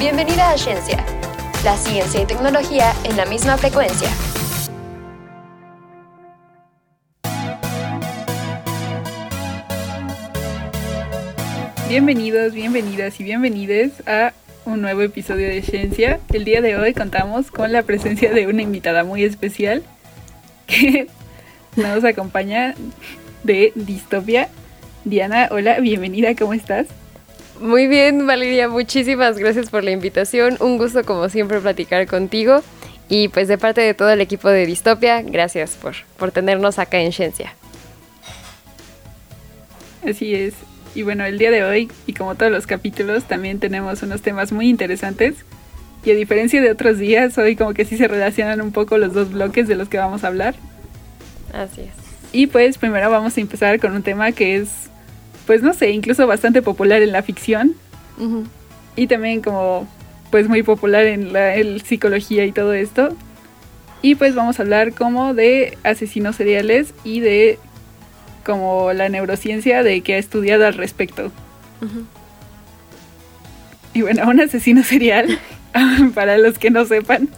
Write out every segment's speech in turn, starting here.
Bienvenida a Ciencia, la ciencia y tecnología en la misma frecuencia. Bienvenidos, bienvenidas y bienvenides a un nuevo episodio de Ciencia. El día de hoy contamos con la presencia de una invitada muy especial que nos acompaña de Distopia. Diana, hola, bienvenida, ¿cómo estás? Muy bien, Valeria, muchísimas gracias por la invitación. Un gusto como siempre platicar contigo. Y pues de parte de todo el equipo de Distopia, gracias por, por tenernos acá en Ciencia. Así es. Y bueno, el día de hoy, y como todos los capítulos, también tenemos unos temas muy interesantes. Y a diferencia de otros días, hoy como que sí se relacionan un poco los dos bloques de los que vamos a hablar. Así es. Y pues primero vamos a empezar con un tema que es pues no sé, incluso bastante popular en la ficción. Y también como, pues muy popular en la psicología y todo esto. Y pues vamos a hablar como de asesinos seriales y de como la neurociencia de que ha estudiado al respecto. Y bueno, un asesino serial, para los que no sepan,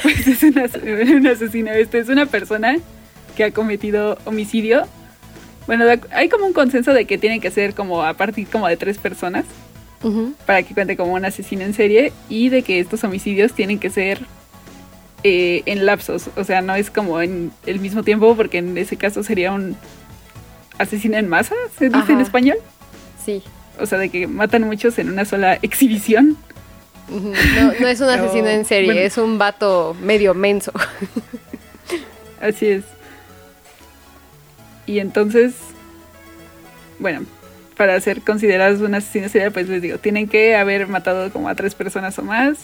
pues es un asesino, este es una persona que ha cometido homicidio bueno, hay como un consenso de que tiene que ser como a partir como de tres personas para que cuente como un asesino en serie y de que estos homicidios tienen que ser eh, en lapsos, o sea, no es como en el mismo tiempo porque en ese caso sería un asesino en masa, se dice en español. Sí. O sea, de que matan muchos en una sola exhibición. No, es un asesino en serie, es un vato medio menso. Así es. Y entonces, bueno, para ser considerados un asesino serial, pues les digo, tienen que haber matado como a tres personas o más.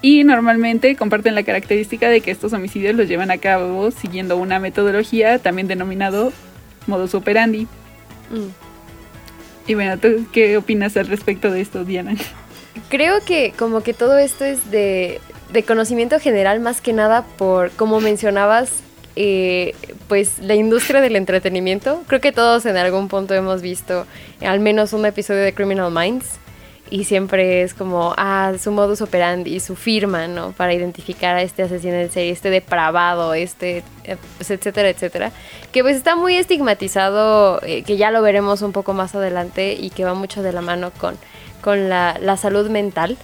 Y normalmente comparten la característica de que estos homicidios los llevan a cabo siguiendo una metodología también denominado modus operandi. Mm. Y bueno, ¿tú qué opinas al respecto de esto, Diana? Creo que como que todo esto es de, de conocimiento general más que nada por, como mencionabas, eh, pues la industria del entretenimiento. Creo que todos en algún punto hemos visto al menos un episodio de Criminal Minds y siempre es como, ah, su modus operandi, su firma, ¿no? Para identificar a este asesino en serie, este depravado, este, eh, etcétera, etcétera. Que pues está muy estigmatizado, eh, que ya lo veremos un poco más adelante y que va mucho de la mano con, con la, la salud mental.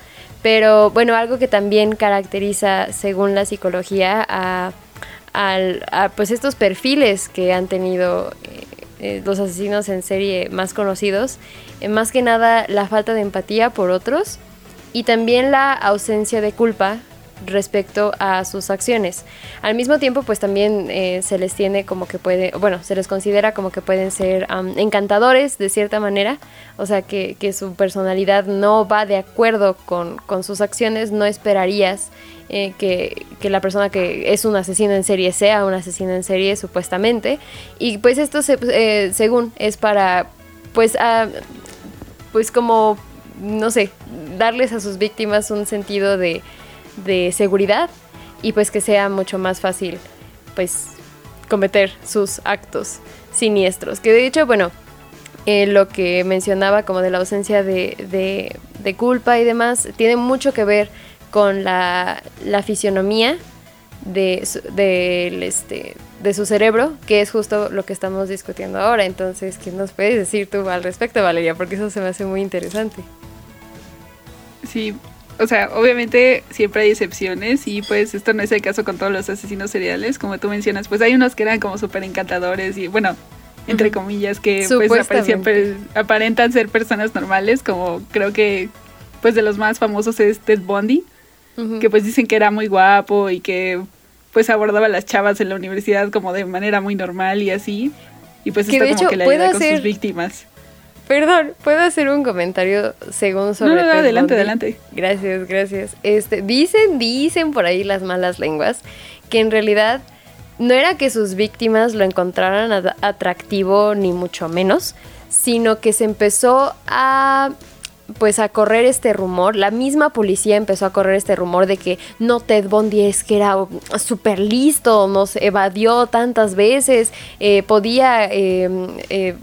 Pero bueno, algo que también caracteriza, según la psicología, a a pues estos perfiles que han tenido eh, eh, los asesinos en serie más conocidos, eh, más que nada la falta de empatía por otros y también la ausencia de culpa respecto a sus acciones. Al mismo tiempo, pues también eh, se les tiene como que puede, bueno, se les considera como que pueden ser encantadores de cierta manera, o sea que, su personalidad no va de acuerdo con, sus acciones, no esperarías eh, que, la persona que es un asesino en serie sea un asesino en serie supuestamente, y pues esto eh, según es para, pues, pues como, no sé, darles a sus víctimas un sentido de de seguridad y pues que sea mucho más fácil pues cometer sus actos siniestros. Que de hecho, bueno, eh, lo que mencionaba como de la ausencia de, de, culpa y demás, tiene mucho que ver con la, la fisionomía de, de, este, de su cerebro, que es justo lo que estamos discutiendo ahora. Entonces, ¿qué nos puedes decir tú al respecto, Valeria? Porque eso se me hace muy interesante. Sí, o sea, obviamente siempre hay excepciones y pues esto no es el caso con todos los asesinos seriales, como tú mencionas, pues hay unos que eran como súper encantadores y bueno, entre comillas, que pues aparentan ser personas normales, como creo que pues de los más famosos es Ted Bundy, que pues dicen que era muy guapo y que pues abordaba a las chavas en la universidad como de manera muy normal y así. Y pues esto como que le ayuda con sus víctimas. Perdón, ¿puedo hacer un comentario según sobre No, no, adelante, adelante. Gracias, gracias. Este, dicen, dicen por ahí las malas lenguas que en realidad no era que sus víctimas lo encontraran atractivo ni mucho menos, sino que se empezó a pues a correr este rumor, la misma policía empezó a correr este rumor de que no Ted Bundy es que era súper listo, nos evadió tantas veces, eh, podía, em, eh,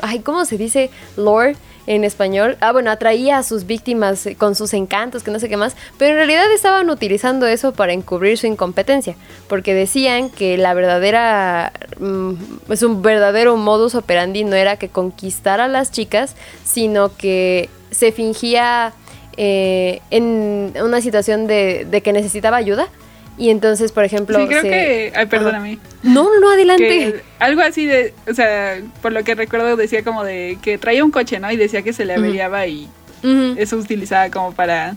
ay, ¿cómo se dice? Lore, en español. Ah, bueno, atraía a sus víctimas eh, con sus encantos, que no sé qué más, pero en realidad estaban utilizando eso para encubrir su incompetencia, porque decían que la verdadera, mm, es un verdadero modus operandi no era que conquistara a las chicas, sino que se fingía eh, en una situación de, de que necesitaba ayuda y entonces, por ejemplo. Sí, creo que. Ay, perdóname. No, no, no, adelante. algo así de. O sea, por lo que recuerdo, decía como de que traía un coche, ¿no? Y decía que se le averiaba y eso utilizaba como para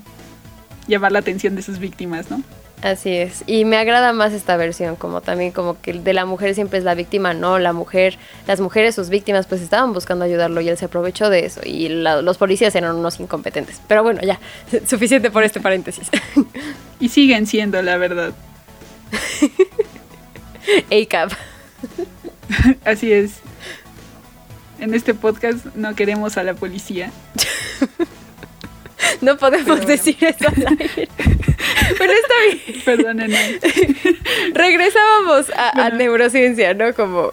llamar la atención de sus víctimas, ¿no? Así es. Y me agrada más esta versión, como también como que de la mujer siempre es la víctima, no, la mujer, las mujeres, sus víctimas, pues estaban buscando ayudarlo y él se aprovechó de eso. Y los policías eran unos incompetentes. Pero bueno, ya, suficiente por este paréntesis. Y siguen siendo, la verdad. ACAP. Así es. En este podcast no queremos a la policía. No podemos decir eso al aire. Pero está bien. Perdónenme. Regresábamos a, neurociencia, ¿no? Como,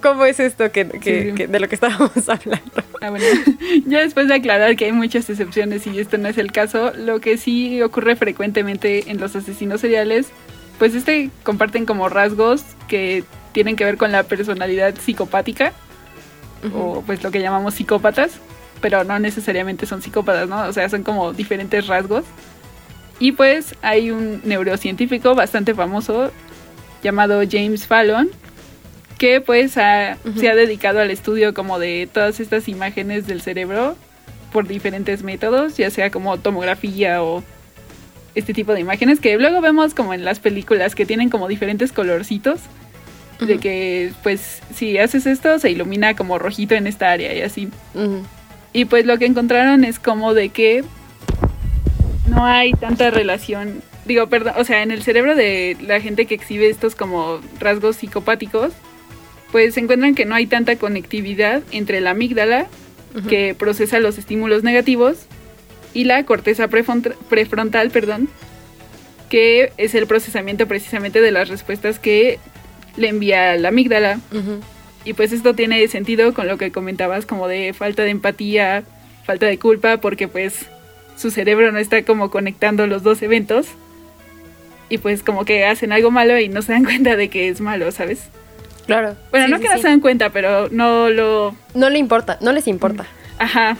¿Cómo es esto que, de lo que estábamos hablando? Ah, bueno. Ya después de aclarar que hay muchas excepciones y esto no es el caso, lo que sí ocurre frecuentemente en los asesinos seriales, pues este comparten como rasgos que tienen que ver con la personalidad psicopática o pues lo que llamamos psicópatas pero no necesariamente son psicópatas, ¿no? O sea, son como diferentes rasgos. Y pues hay un neurocientífico bastante famoso llamado James Fallon, que pues se ha dedicado al estudio como de todas estas imágenes del cerebro por diferentes métodos, ya sea como tomografía o este tipo de imágenes que luego vemos como en las películas que tienen como diferentes colorcitos. De que, pues, si haces esto, se ilumina como rojito en esta área y así. Y pues lo que encontraron es como de que no hay tanta relación, digo, perdón, o sea, en el cerebro de la gente que exhibe estos como rasgos psicopáticos, pues se encuentran que no hay tanta conectividad entre la amígdala, que procesa los estímulos negativos, y la corteza prefrontal, perdón, que es el procesamiento precisamente de las respuestas que le envía la amígdala. Y pues esto tiene sentido con lo que comentabas como de falta de empatía, falta de culpa, porque pues su cerebro no está como conectando los dos eventos. Y pues como que hacen algo malo y no se dan cuenta de que es malo, ¿sabes? Claro. Bueno, no que no se dan cuenta, pero no lo... No le importa, no les importa. Ajá.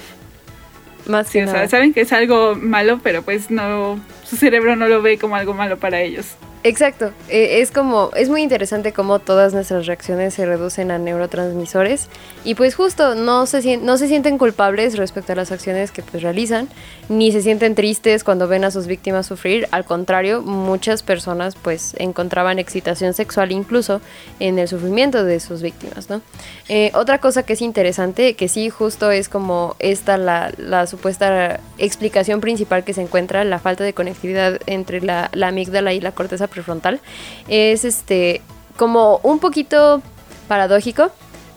Más sí, o sea, saben que es algo malo, pero pues no, su cerebro no lo ve como algo malo para ellos. Exacto, eh, es como, es muy interesante cómo todas nuestras reacciones se reducen a neurotransmisores y pues justo no se, no se sienten culpables respecto a las acciones que pues realizan, ni se sienten tristes cuando ven a sus víctimas sufrir, al contrario, muchas personas pues encontraban excitación sexual incluso en el sufrimiento de sus víctimas, ¿no? Eh, otra cosa que es interesante, que sí justo es como esta la, la, supuesta explicación principal que se encuentra, la falta de conectividad entre la, la amígdala y la corteza prefrontal, es este como un poquito paradójico,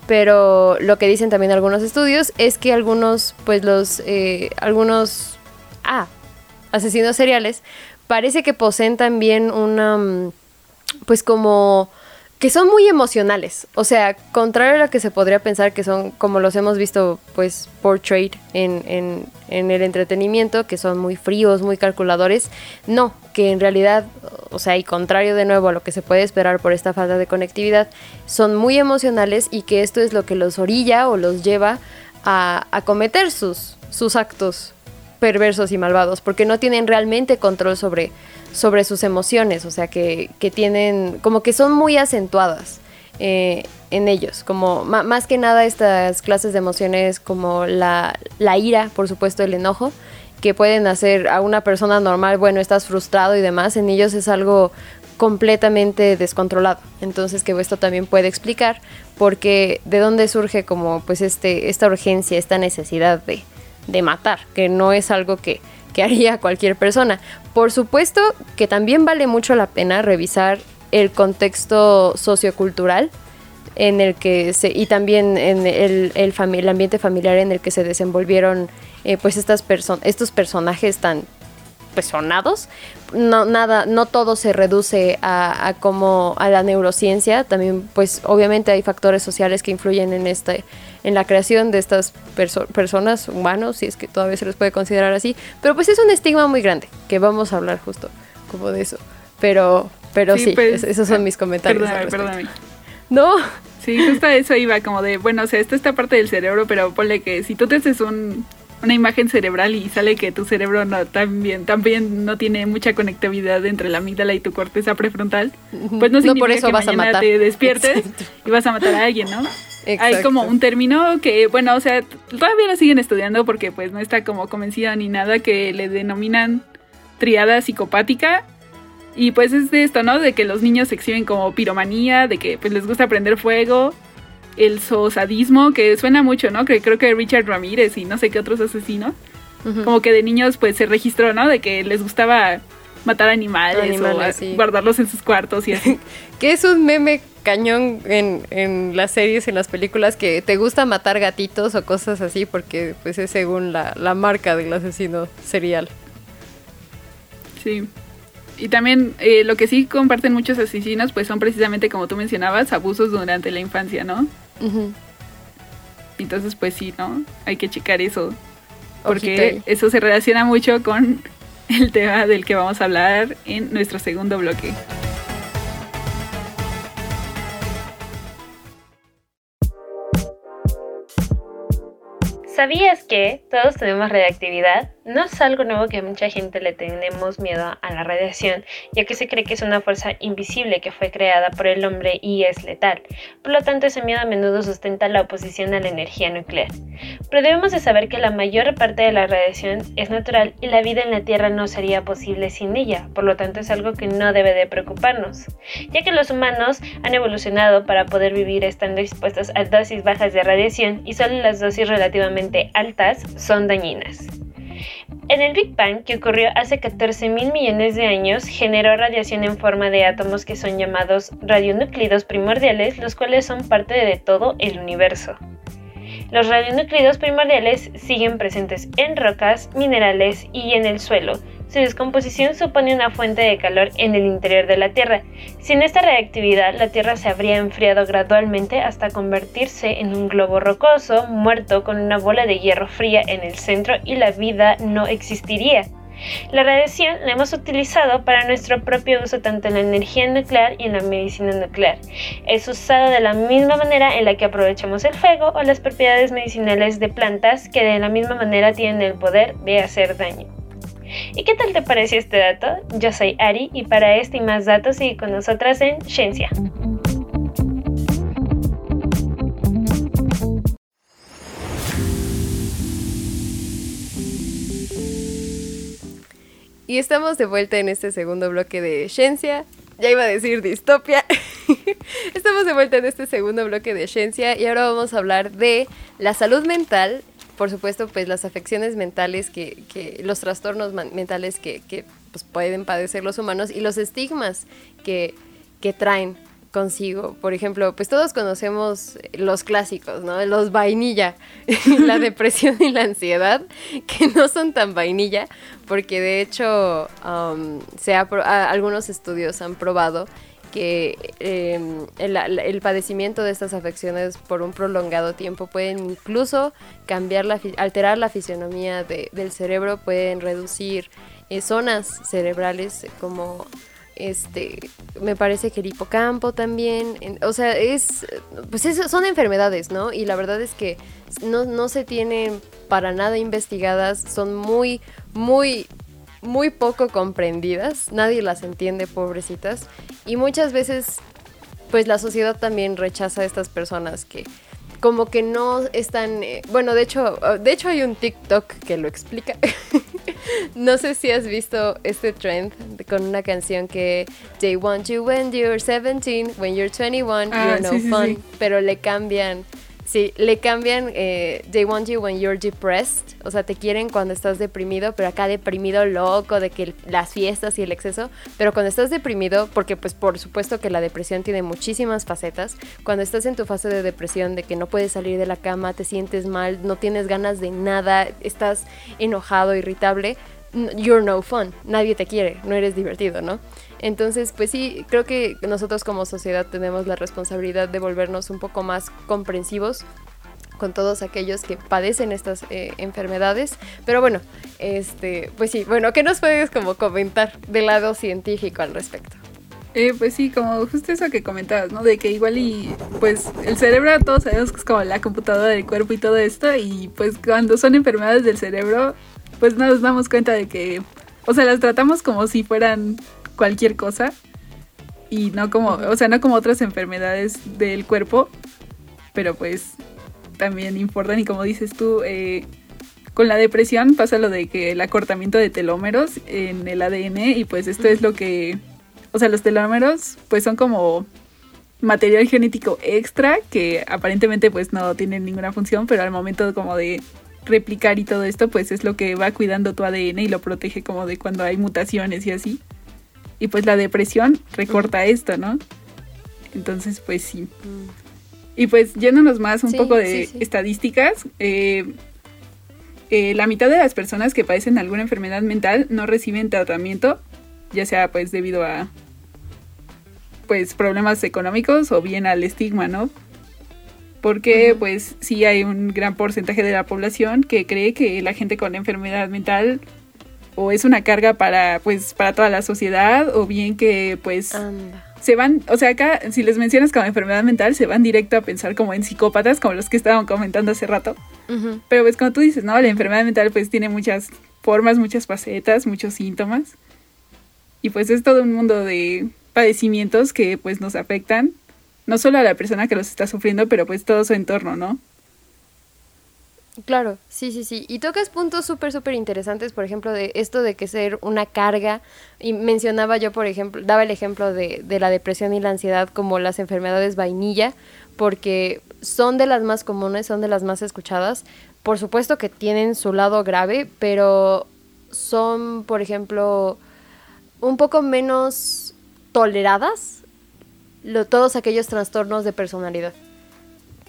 pero lo que dicen también algunos estudios es que algunos, pues los, eh, algunos, ah, asesinos seriales, parece que poseen también una, mm, pues como que son muy emocionales. O sea, contrario a lo que se podría pensar que son, como los hemos visto, pues, portrait en, en, en, el entretenimiento, que son muy fríos, muy calculadores. No, que en realidad, o sea, y contrario de nuevo a lo que se puede esperar por esta falta de conectividad, son muy emocionales y que esto es lo que los orilla o los lleva a, a cometer sus, sus actos perversos y malvados, porque no tienen realmente control sobre sobre sus emociones, o sea, que, tienen, como que son muy acentuadas eh, en ellos, como más que nada estas clases de emociones como la, la ira, por supuesto, el enojo, que pueden hacer a una persona normal, bueno, estás frustrado y demás, en ellos es algo completamente descontrolado. Entonces que esto también puede explicar porque de dónde surge como pues este, esta urgencia, esta necesidad de, de matar, que no es algo que, que haría cualquier persona. Por supuesto que también vale mucho la pena revisar el contexto sociocultural en el que se, y también en el, el, ambiente familiar en el que se desenvolvieron eh, pues estas estos personajes tan pues No, nada, no todo se reduce a, como a la neurociencia, también pues obviamente hay factores sociales que influyen en este, en la creación de estas personas, humanos, si es que todavía se les puede considerar así. Pero pues es un estigma muy grande, que vamos a hablar justo como de eso. Pero, pero sí, pues, esos son mis comentarios. Perdóname, perdóname. No. Sí, justo a eso iba, como de, bueno, o sea, esta esta parte del cerebro, pero ponle que si tú te haces un, una imagen cerebral y sale que tu cerebro no también también no tiene mucha conectividad entre la amígdala y tu corteza prefrontal, pues no significa por eso que vas mañana a matar. te despiertes y vas a matar a alguien, ¿no? Hay como un término que, bueno, o sea, todavía lo siguen estudiando porque pues no está como convencida ni nada que le denominan triada psicopática. Y pues es de esto, ¿no? De que los niños se exhiben como piromanía, de que pues les gusta prender fuego, el zoosadismo, que suena mucho, ¿no? Que creo que Richard Ramírez y no sé qué otros asesinos, como que de niños pues se registró, ¿no? De que les gustaba matar animales, o guardarlos en sus cuartos y así. que es un meme cañón en, en, las series, en las películas, que te gusta matar gatitos o cosas así, porque pues es según la, la marca del asesino serial. Sí. Y también eh, lo que sí comparten muchos asesinos, pues son precisamente como tú mencionabas, abusos durante la infancia, ¿no? Entonces, pues sí, ¿no? Hay que checar eso. Porque eso se relaciona mucho con el tema del que vamos a hablar en nuestro segundo bloque. ¿Sabías que todos tenemos radiactividad? No es algo nuevo que a mucha gente le tenemos miedo a la radiación, ya que se cree que es una fuerza invisible que fue creada por el hombre y es letal. Por lo tanto, ese miedo a menudo sustenta la oposición a la energía nuclear. Pero debemos de saber que la mayor parte de la radiación es natural y la vida en la Tierra no sería posible sin ella, por lo tanto es algo que no debe de preocuparnos, ya que los humanos han evolucionado para poder vivir estando expuestos a dosis bajas de radiación y solo las dosis relativamente altas son dañinas. En el Big Bang, que ocurrió hace 14 mil millones de años, generó radiación en forma de átomos que son llamados radionúclidos primordiales, los cuales son parte de todo el universo. Los radionúclidos primordiales siguen presentes en rocas, minerales y en el suelo, su descomposición supone una fuente de calor en el interior de la Tierra. Sin esta reactividad, la Tierra se habría enfriado gradualmente hasta convertirse en un globo rocoso, muerto con una bola de hierro fría en el centro y la vida no existiría. La radiación la hemos utilizado para nuestro propio uso tanto en la energía nuclear y en la medicina nuclear. Es usada de la misma manera en la que aprovechamos el fuego o las propiedades medicinales de plantas que de la misma manera tienen el poder de hacer daño. ¿Y qué tal te pareció este dato? Yo soy Ari y para este y más datos sigue con nosotras en Ciencia. Y estamos de vuelta en este segundo bloque de Ciencia. Ya iba a decir distopia. estamos de vuelta en este segundo bloque de Ciencia y ahora vamos a hablar de la salud mental por supuesto, pues las afecciones mentales que, que los trastornos mentales que, que pues, pueden padecer los humanos y los estigmas que, que traen consigo. Por ejemplo, pues todos conocemos los clásicos, ¿no? Los vainilla, la depresión y la ansiedad, que no son tan vainilla, porque de hecho um, se algunos estudios han probado que em, el, padecimiento de estas afecciones por un prolongado tiempo pueden incluso cambiar la, alterar la fisionomía del cerebro, pueden reducir eh, zonas cerebrales como este me parece que el hipocampo también o sea es pues son enfermedades no y la verdad es que no, no se tienen para nada investigadas son muy muy muy poco comprendidas, nadie las entiende, pobrecitas, y muchas veces pues la sociedad también rechaza a estas personas que como que no están, eh, bueno, de hecho, uh, de hecho hay un TikTok que lo explica. no sé si has visto este trend con una canción que They want you when you're 17, when you're 21, ah, you're no fun, pero le cambian Sí, le cambian eh, They want you when you're depressed. O sea, te quieren cuando estás deprimido, pero acá deprimido loco de que las fiestas y el exceso. Pero cuando estás deprimido, porque pues por supuesto que la depresión tiene muchísimas facetas. Cuando estás en tu fase de depresión, de que no puedes salir de la cama, te sientes mal, no tienes ganas de nada, estás enojado, irritable, you're no fun. Nadie te quiere, no eres divertido, ¿no? Entonces, pues sí, creo que nosotros como sociedad tenemos la responsabilidad de volvernos un poco más comprensivos con todos aquellos que padecen estas eh, enfermedades. Pero bueno, este, pues sí, bueno, ¿qué nos puedes como comentar del lado científico al respecto? Eh, pues sí, como justo eso que comentabas, ¿no? De que igual y pues el cerebro todos sabemos que es como la computadora del cuerpo y todo esto y pues cuando son enfermedades del cerebro pues nos damos cuenta de que, o sea, las tratamos como si fueran cualquier cosa y no como, o sea, no como otras enfermedades del cuerpo, pero pues también importan. Y como dices tú, eh, con la depresión pasa lo de que el acortamiento de telómeros en el ADN y pues esto es lo que, o sea, los telómeros pues son como material genético extra que aparentemente pues no tienen ninguna función, pero al momento como de replicar y todo esto pues es lo que va cuidando tu ADN y lo protege como de cuando hay mutaciones y así. Y pues la depresión recorta esto, ¿no? Entonces pues sí. Mm. Y pues yéndonos más un poco de estadísticas, eh, eh, la mitad de las personas que padecen alguna enfermedad mental no reciben tratamiento, ya sea pues debido a pues problemas económicos o bien al estigma, ¿no? Porque pues sí hay un gran porcentaje de la población que cree que la gente con enfermedad mental o es una carga para pues para toda la sociedad o bien que pues se van, o sea, acá si les mencionas como enfermedad mental, se van directo a pensar como en psicópatas, como los que estaban comentando hace rato. Pero pues como tú dices, ¿no? La enfermedad mental pues tiene muchas formas, muchas facetas, muchos síntomas. Y pues es todo un mundo de padecimientos que pues nos afectan, no solo a la persona que los está sufriendo, pero pues todo su entorno, ¿no? Claro, sí, sí, sí. Y tocas puntos súper, súper interesantes, por ejemplo, de esto de que ser una carga. Y mencionaba yo, por ejemplo, daba el ejemplo de, de la depresión y la ansiedad como las enfermedades vainilla, porque son de las más comunes, son de las más escuchadas. Por supuesto que tienen su lado grave, pero son, por ejemplo, un poco menos toleradas lo, todos aquellos trastornos de personalidad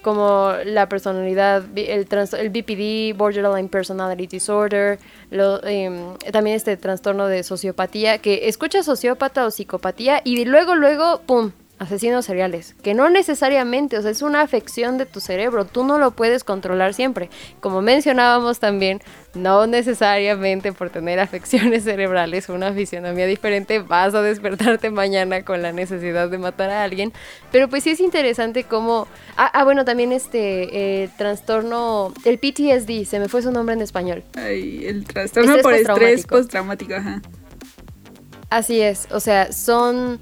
como la personalidad, el, el BPD, Borderline Personality Disorder, lo, em, también este trastorno de sociopatía, que escucha sociópata o psicopatía y luego, luego, ¡pum! Asesinos seriales, que no necesariamente, o sea, es una afección de tu cerebro, tú no lo puedes controlar siempre. Como mencionábamos también, no necesariamente por tener afecciones cerebrales, una fisionomía diferente, vas a despertarte mañana con la necesidad de matar a alguien, pero pues sí es interesante cómo... Ah, ah bueno, también este eh, trastorno, el PTSD, se me fue su nombre en español. Ay, el trastorno por estrés postraumático, ajá. Así es, o sea, son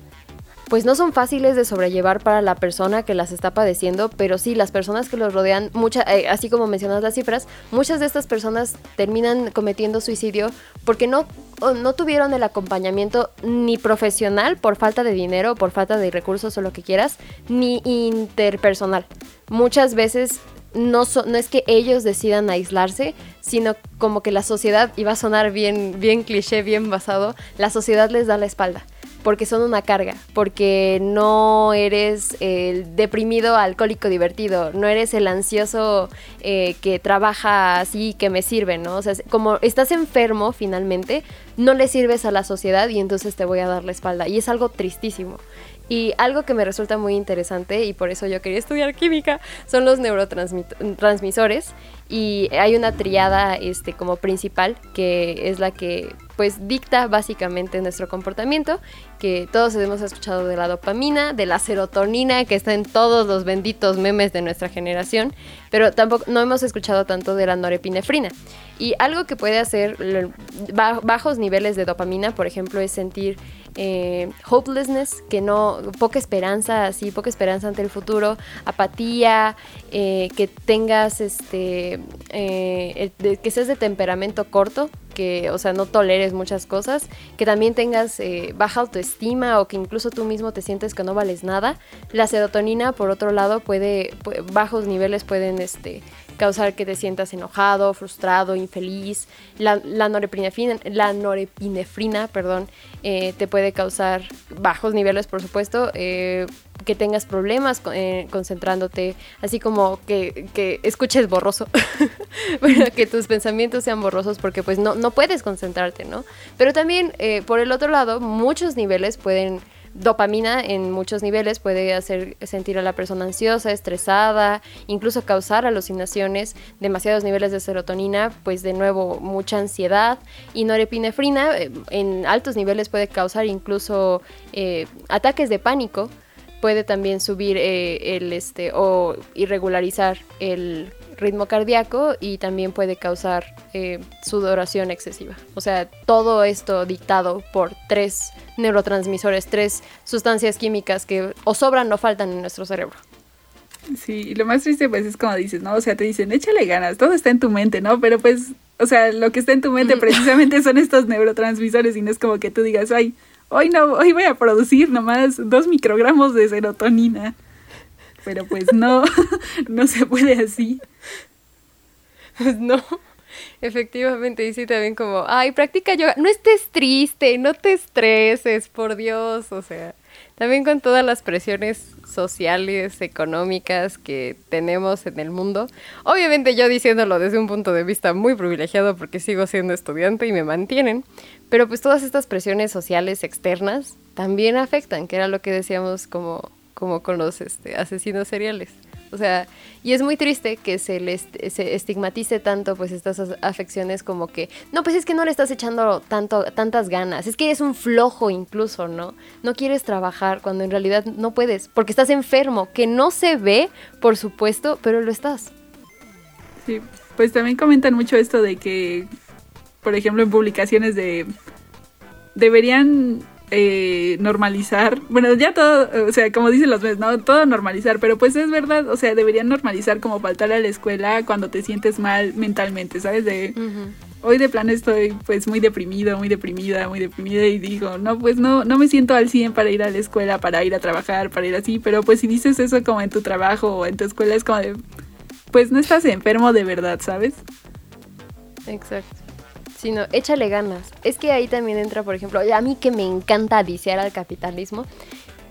pues no son fáciles de sobrellevar para la persona que las está padeciendo, pero sí, las personas que los rodean, mucha, eh, así como mencionas las cifras, muchas de estas personas terminan cometiendo suicidio porque no, no tuvieron el acompañamiento ni profesional por falta de dinero, por falta de recursos o lo que quieras, ni interpersonal. Muchas veces no, no es que ellos decidan aislarse, sino como que la sociedad, y va a sonar bien, bien cliché, bien basado, la sociedad les da la espalda porque son una carga, porque no eres el deprimido alcohólico divertido, no eres el ansioso eh, que trabaja así que me sirve, ¿no? O sea, como estás enfermo finalmente, no le sirves a la sociedad y entonces te voy a dar la espalda. Y es algo tristísimo. Y algo que me resulta muy interesante y por eso yo quería estudiar química son los neurotransmisores y hay una triada este como principal que es la que pues dicta básicamente nuestro comportamiento, que todos hemos escuchado de la dopamina, de la serotonina que está en todos los benditos memes de nuestra generación, pero tampoco no hemos escuchado tanto de la norepinefrina. Y algo que puede hacer bajos niveles de dopamina, por ejemplo, es sentir eh, hopelessness, que no, poca esperanza, así, poca esperanza ante el futuro, apatía, eh, que tengas, este, eh, que seas de temperamento corto, que, o sea, no toleres muchas cosas, que también tengas baja autoestima o que incluso tú mismo te sientes que no vales nada. La serotonina, por otro lado, puede, bajos niveles pueden, este, causar que te sientas enojado, frustrado, infeliz. La, la, norepinefrina, la norepinefrina perdón, eh, te puede causar bajos niveles, por supuesto, eh, que tengas problemas eh, concentrándote, así como que, que escuches borroso, bueno, que tus pensamientos sean borrosos porque pues no, no puedes concentrarte, ¿no? Pero también, por el otro lado, muchos niveles pueden dopamina en muchos niveles puede hacer sentir a la persona ansiosa, estresada, incluso causar alucinaciones, demasiados niveles de serotonina, pues de nuevo mucha ansiedad y norepinefrina eh, en altos niveles puede causar incluso eh, ataques de pánico, puede también subir eh, el este o irregularizar el ritmo cardíaco y también puede causar eh, sudoración excesiva. O sea, todo esto dictado por tres neurotransmisores, tres sustancias químicas que o sobran o faltan en nuestro cerebro. Sí, y lo más triste pues es como dices, ¿no? O sea, te dicen, échale ganas, todo está en tu mente, ¿no? Pero pues, o sea, lo que está en tu mente precisamente son estos neurotransmisores y no es como que tú digas, ay, hoy no, hoy voy a producir nomás dos microgramos de serotonina. Pero pues no, no se puede así. Pues no. Efectivamente, sí también como, ay, practica yoga, no estés triste, no te estreses, por Dios, o sea, también con todas las presiones sociales, económicas que tenemos en el mundo. Obviamente yo diciéndolo desde un punto de vista muy privilegiado porque sigo siendo estudiante y me mantienen, pero pues todas estas presiones sociales externas también afectan, que era lo que decíamos como, como con los este, asesinos seriales. O sea, y es muy triste que se les estigmatice tanto pues estas afecciones como que, no, pues es que no le estás echando tanto tantas ganas, es que eres un flojo incluso, ¿no? No quieres trabajar cuando en realidad no puedes, porque estás enfermo, que no se ve, por supuesto, pero lo estás. Sí, pues también comentan mucho esto de que por ejemplo en publicaciones de deberían eh, normalizar, bueno, ya todo, o sea, como dicen los meses, ¿no? Todo normalizar, pero pues es verdad, o sea, deberían normalizar como faltar a la escuela cuando te sientes mal mentalmente, ¿sabes? De, hoy de plan estoy pues muy deprimido, muy deprimida, muy deprimida y digo, no, pues no, no me siento al 100 para ir a la escuela, para ir a trabajar, para ir así, pero pues si dices eso como en tu trabajo o en tu escuela es como de, pues no estás enfermo de verdad, ¿sabes? Exacto sino échale ganas. Es que ahí también entra, por ejemplo, a mí que me encanta adiciar al capitalismo,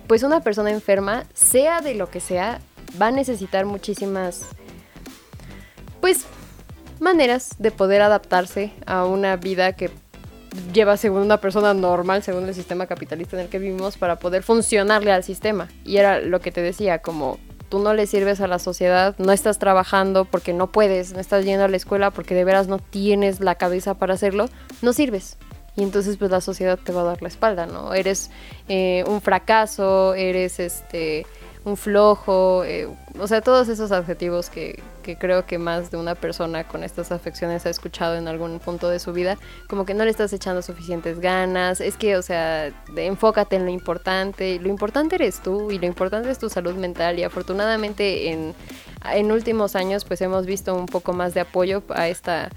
pues una persona enferma, sea de lo que sea, va a necesitar muchísimas, pues, maneras de poder adaptarse a una vida que lleva según una persona normal, según el sistema capitalista en el que vivimos, para poder funcionarle al sistema. Y era lo que te decía, como tú no le sirves a la sociedad, no estás trabajando porque no puedes, no estás yendo a la escuela porque de veras no tienes la cabeza para hacerlo, no sirves. Y entonces pues la sociedad te va a dar la espalda, ¿no? Eres eh, un fracaso, eres este un flojo, eh, o sea, todos esos adjetivos que, creo que más de una persona con estas afecciones ha escuchado en algún punto de su vida, como que no le estás echando suficientes ganas, es que, o sea, enfócate en lo importante, lo importante eres tú y lo importante es tu salud mental y afortunadamente en, en últimos años pues hemos visto un poco más de apoyo a esta,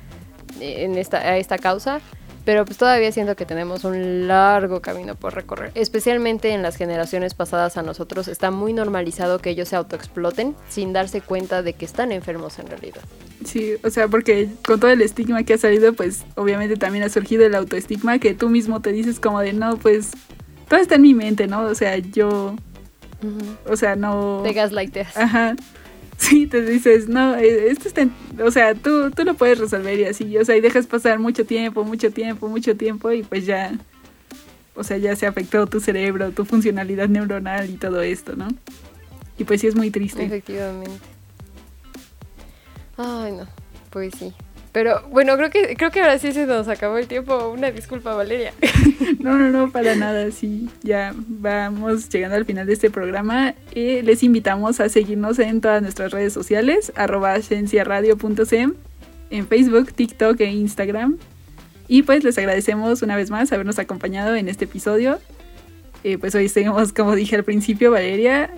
en esta, a esta causa pero pues todavía siento que tenemos un largo camino por recorrer. Especialmente en las generaciones pasadas a nosotros está muy normalizado que ellos se autoexploten sin darse cuenta de que están enfermos en realidad. Sí, o sea, porque con todo el estigma que ha salido, pues obviamente también ha surgido el autoestigma que tú mismo te dices como de, no, pues todo está en mi mente, ¿no? O sea, yo... O sea, no... Te gaslighteas. Ajá. Sí, te dices, no, eh, esto está, o sea, tú, tú lo puedes resolver y así, o sea, y dejas pasar mucho tiempo, mucho tiempo, mucho tiempo y pues ya, o sea, ya se afectó tu cerebro, tu funcionalidad neuronal y todo esto, ¿no? Y pues sí es muy triste. Efectivamente. Ay, no, pues sí. Pero bueno, creo que creo que ahora sí se nos acabó el tiempo. Una disculpa, Valeria. no, no, no, para nada. Sí, ya vamos llegando al final de este programa. y les invitamos a seguirnos en todas nuestras redes sociales, arroba en Facebook, TikTok e Instagram. Y pues les agradecemos una vez más habernos acompañado en este episodio. Eh, pues hoy seguimos, como dije al principio, Valeria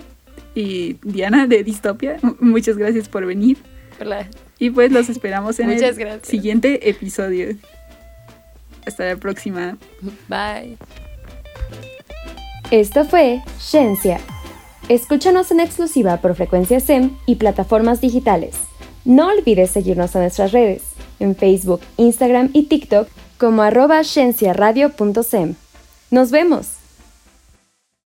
y Diana de Distopia. Muchas gracias por venir. Hola. Y pues los esperamos en el siguiente episodio. Hasta la próxima. Bye. Esto fue Ciencia. Escúchanos en exclusiva por frecuencia SEM y plataformas digitales. No olvides seguirnos en nuestras redes, en Facebook, Instagram y TikTok como arroba Nos vemos.